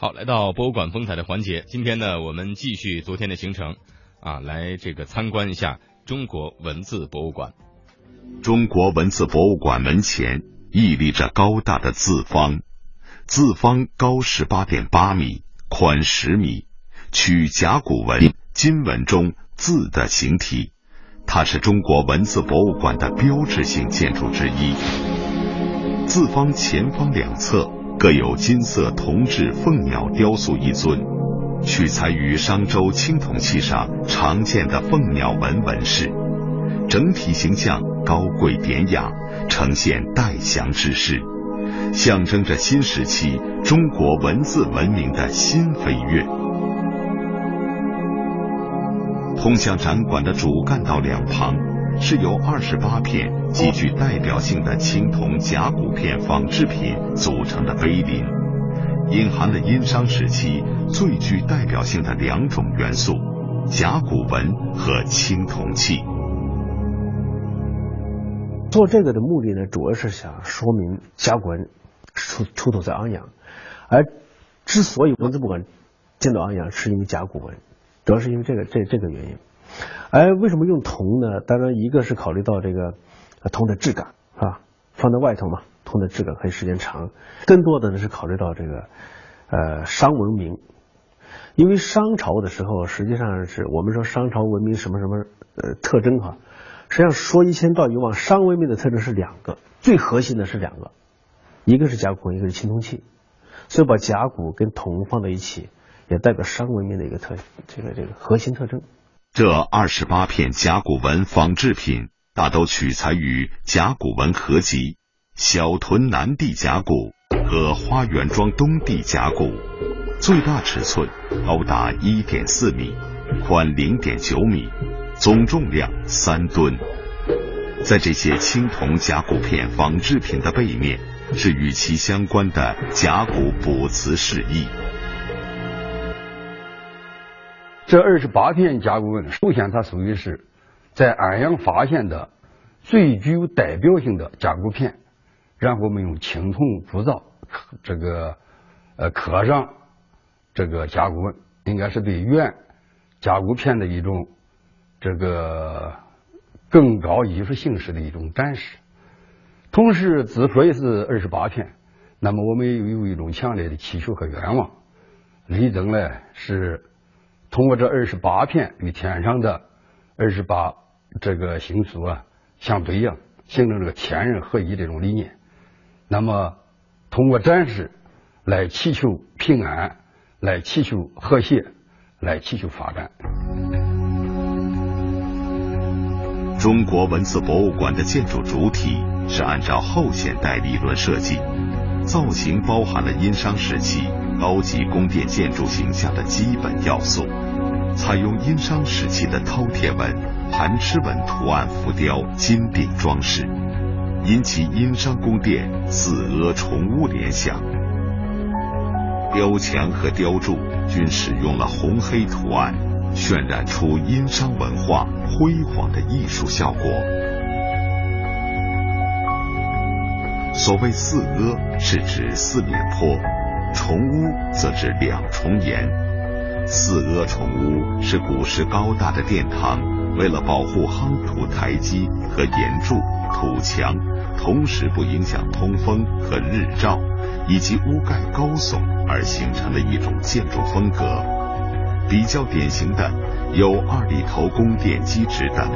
好，来到博物馆风采的环节，今天呢，我们继续昨天的行程，啊，来这个参观一下中国文字博物馆。中国文字博物馆门前屹立着高大的字方，字方高十八点八米，宽十米，取甲骨文、金文中字的形体，它是中国文字博物馆的标志性建筑之一。字方前方两侧各有金色铜制凤鸟雕塑一尊，取材于商周青铜器上常见的凤鸟纹纹饰，整体形象高贵典雅，呈现代祥之势，象征着新时期中国文字文明的新飞跃。通向展馆的主干道两旁。是由二十八片极具代表性的青铜甲骨片仿制品组成的碑林，隐含了殷商时期最具代表性的两种元素：甲骨文和青铜器。做这个的目的呢，主要是想说明甲骨文出出土在安阳，而之所以文字博物馆建到安阳，是因为甲骨文，主要是因为这个这这个原因。哎为什么用铜呢？当然，一个是考虑到这个铜的质感啊，放在外头嘛，铜的质感可以时间长。更多的呢是考虑到这个呃商文明，因为商朝的时候，实际上是我们说商朝文明什么什么呃特征哈，实际上说一千道一万，商文明的特征是两个，最核心的是两个，一个是甲骨文，一个是青铜器，所以把甲骨跟铜放在一起，也代表商文明的一个特这个这个核心特征。这二十八片甲骨文仿制品大都取材于甲骨文合集小屯南地甲骨和花园庄东地甲骨，最大尺寸高达一点四米，宽零点九米，总重量三吨。在这些青铜甲骨片仿制品的背面，是与其相关的甲骨卜辞释义。这二十八片甲骨文，首先它属于是在安阳发现的最具有代表性的甲骨片，然后我们用青铜铸造，这个呃刻上这个甲骨文，应该是对原甲骨片的一种这个更高艺术形式的一种展示。同时，之所以是二十八片，那么我们又有一种强烈的祈求和愿望，力争呢是。通过这二十八片与天上的二十八这个星宿啊相对应，形成这个天人合一这种理念。那么通过展示来祈求平安，来祈求和谐，来祈求发展。中国文字博物馆的建筑主体是按照后现代理论设计，造型包含了殷商时期。高级宫殿建筑形象的基本要素，采用殷商时期的饕餮纹、盘螭纹图案浮雕金顶装饰，引起殷商宫殿四阿重屋联想。雕墙和雕柱均使用了红黑图案，渲染出殷商文化辉煌的艺术效果。所谓四阿，是指四面坡。重屋则指两重檐，四阿重屋是古时高大的殿堂，为了保护夯土台基和岩柱、土墙，同时不影响通风和日照，以及屋盖高耸而形成的一种建筑风格。比较典型的有二里头宫殿基址等。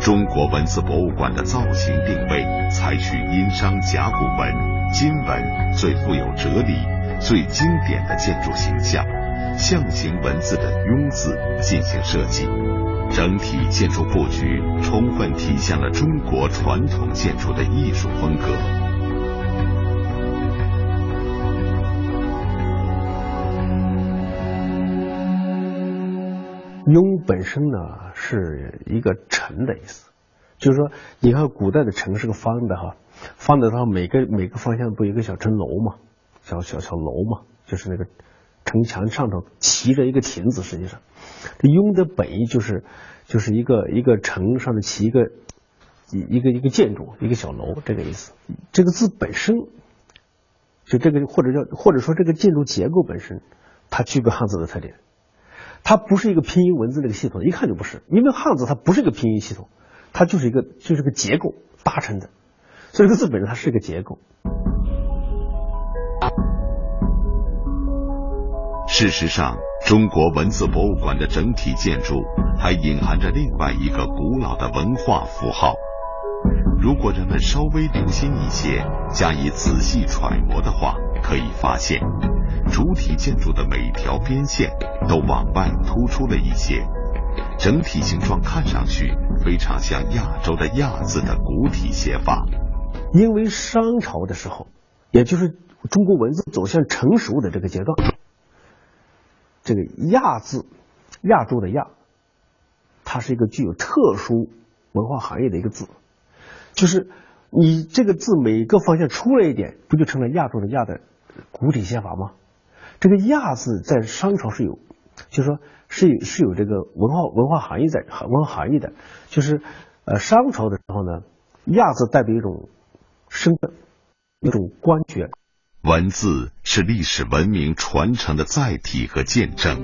中国文字博物馆的造型定位采取殷商甲骨文。金文最富有哲理、最经典的建筑形象，象形文字的“庸”字进行设计，整体建筑布局充分体现了中国传统建筑的艺术风格。庸本身呢是一个城的意思，就是说，你看古代的城是个方的哈。方的它每个每个方向不有一个小城楼嘛，小小小楼嘛，就是那个城墙上头骑着一个亭子。实际上，这雍的本意就是就是一个一个城上的骑一个一一个一个建筑，一个小楼这个意思。这个字本身就这个或者叫或者说这个建筑结构本身，它具备汉字的特点，它不是一个拼音文字那个系统，一看就不是，因为汉字它不是一个拼音系统，它就是一个就是个结构搭成的，所以这个字本身它是一个结构。事实上，中国文字博物馆的整体建筑还隐含着另外一个古老的文化符号。如果人们稍微留心一些，加以仔细揣摩的话，可以发现，主体建筑的每条边线都往外突出了一些，整体形状看上去非常像亚洲的“亚”字的古体写法。因为商朝的时候，也就是中国文字走向成熟的这个阶段。这个“亚”字，亚洲的“亚”，它是一个具有特殊文化含义的一个字，就是你这个字每个方向出来一点，不就成了亚洲的“亚”的古体写法吗？这个“亚”字在商朝是有，就是说是有是有这个文化文化含义在文化含义的，就是呃商朝的时候呢，“亚”字代表一种身份，一种官爵。文字是历史文明传承的载体和见证。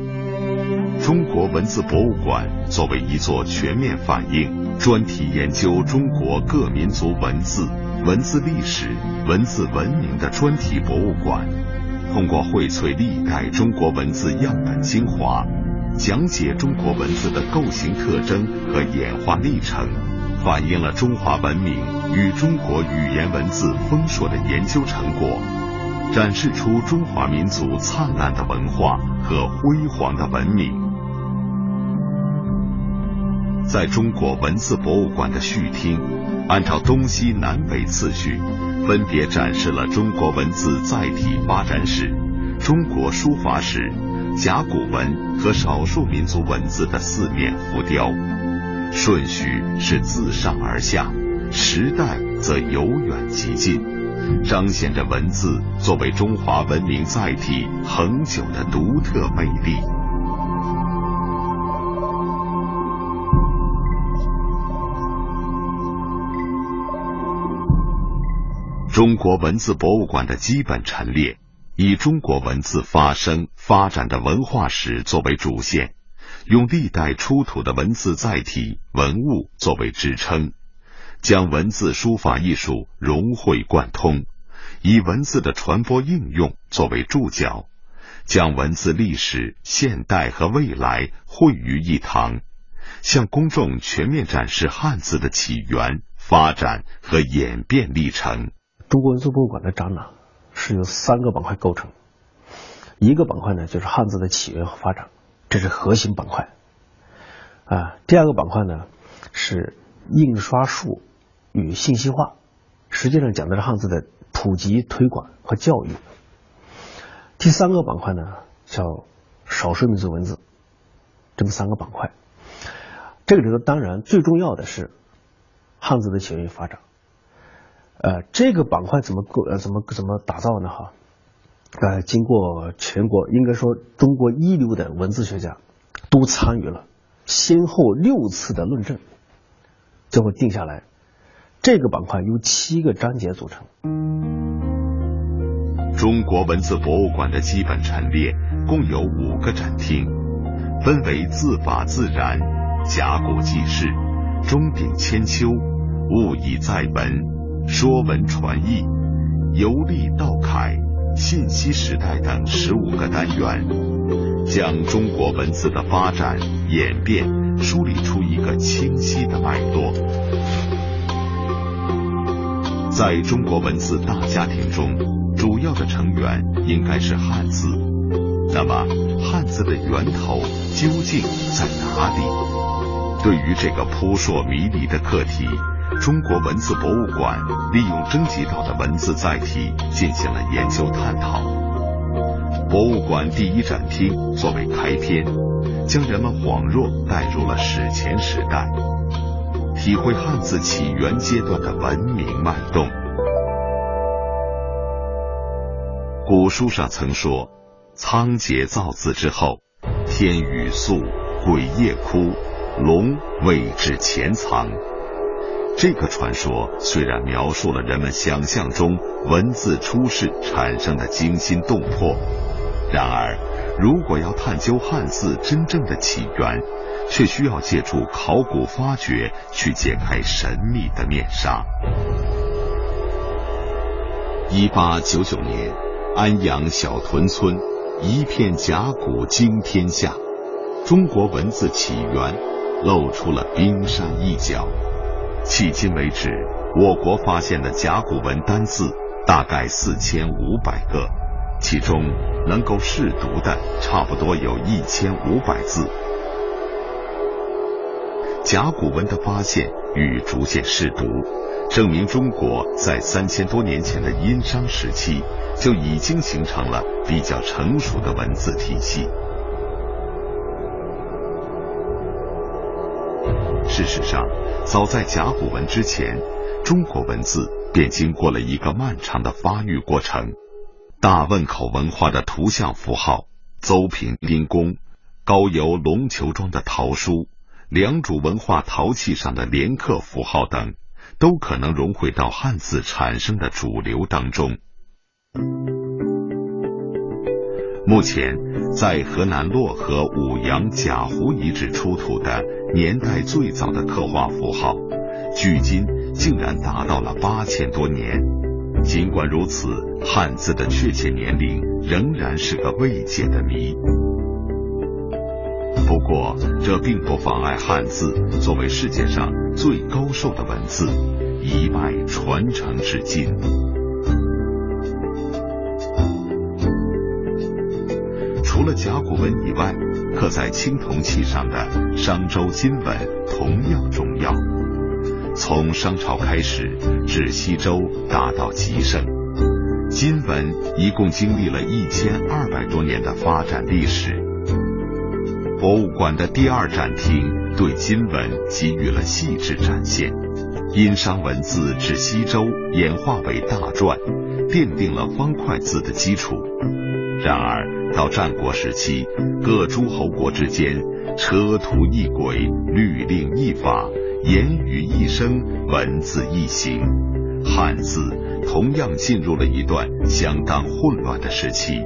中国文字博物馆作为一座全面反映、专题研究中国各民族文字、文字历史、文字文明的专题博物馆，通过荟萃历代中国文字样本精华，讲解中国文字的构型特征和演化历程，反映了中华文明与中国语言文字丰硕的研究成果。展示出中华民族灿烂的文化和辉煌的文明。在中国文字博物馆的序厅，按照东西南北次序，分别展示了中国文字载体发展史、中国书法史、甲骨文和少数民族文字的四面浮雕，顺序是自上而下，时代则由远及近。彰显着文字作为中华文明载体恒久的独特魅力。中国文字博物馆的基本陈列，以中国文字发生发展的文化史作为主线，用历代出土的文字载体文物作为支撑。将文字书法艺术融会贯通，以文字的传播应用作为注脚，将文字历史、现代和未来汇于一堂，向公众全面展示汉字的起源、发展和演变历程。中国文字博物馆的展览是由三个板块构成，一个板块呢就是汉字的起源和发展，这是核心板块。啊，第二个板块呢是印刷术。与信息化，实际上讲的是汉字的普及推广和教育。第三个板块呢，叫少数民族文字，这么三个板块。这个里头当然最重要的是汉字的起源与发展。呃，这个板块怎么构呃怎么怎么打造呢？哈，呃，经过全国应该说中国一流的文字学家都参与了，先后六次的论证，最后定下来。这个板块由七个章节组成。中国文字博物馆的基本陈列共有五个展厅，分为字法自然、甲骨记事、钟鼎千秋、物以载文、说文传译、游历道楷、信息时代等十五个单元，将中国文字的发展演变梳理出一个清晰的脉络。在中国文字大家庭中，主要的成员应该是汉字。那么，汉字的源头究竟在哪里？对于这个扑朔迷离的课题，中国文字博物馆利用征集到的文字载体进行了研究探讨。博物馆第一展厅作为开篇，将人们恍若带入了史前时代。体会汉字起源阶段的文明脉动。古书上曾说：“仓颉造字之后，天雨粟，鬼夜哭，龙为之潜藏。”这个传说虽然描述了人们想象中文字出世产生的惊心动魄，然而，如果要探究汉字真正的起源，却需要借助考古发掘去揭开神秘的面纱。一八九九年，安阳小屯村一片甲骨惊天下，中国文字起源露出了冰山一角。迄今为止，我国发现的甲骨文单字大概四千五百个，其中能够试读的差不多有一千五百字。甲骨文的发现与逐渐识读，证明中国在三千多年前的殷商时期就已经形成了比较成熟的文字体系。事实上，早在甲骨文之前，中国文字便经过了一个漫长的发育过程。大汶口文化的图像符号、邹平丁公、高邮龙球庄的陶书。良渚文化陶器上的连刻符号等，都可能融汇到汉字产生的主流当中。目前，在河南漯河五阳贾湖遗址出土的年代最早的刻画符号，距今竟然达到了八千多年。尽管如此，汉字的确切年龄仍然是个未解的谜。不过，这并不妨碍汉字作为世界上最高寿的文字，一脉传承至今。除了甲骨文以外，刻在青铜器上的商周金文同样重要。从商朝开始，至西周达到极盛，金文一共经历了一千二百多年的发展历史。博物馆的第二展厅对金文给予了细致展现，殷商文字至西周演化为大篆，奠定了方块字的基础。然而到战国时期，各诸侯国之间车图一轨，律令一法，言语一生，文字一行，汉字同样进入了一段相当混乱的时期。